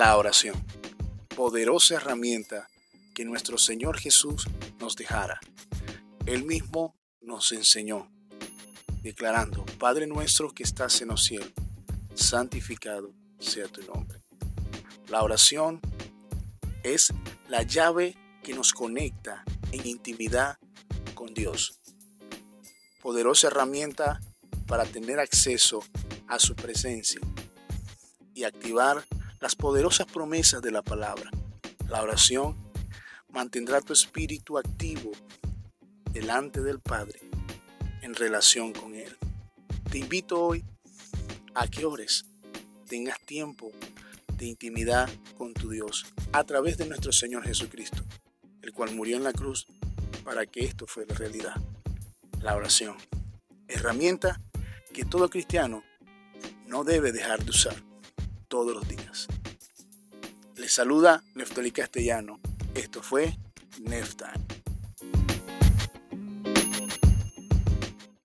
La oración, poderosa herramienta que nuestro Señor Jesús nos dejara. Él mismo nos enseñó, declarando, Padre nuestro que estás en los cielos, santificado sea tu nombre. La oración es la llave que nos conecta en intimidad con Dios. Poderosa herramienta para tener acceso a su presencia y activar las poderosas promesas de la palabra. La oración mantendrá tu espíritu activo delante del Padre en relación con Él. Te invito hoy a que ores, tengas tiempo de intimidad con tu Dios a través de nuestro Señor Jesucristo, el cual murió en la cruz para que esto fuera realidad. La oración, herramienta que todo cristiano no debe dejar de usar todos los días. Les saluda Neftali Castellano. Esto fue Neftime.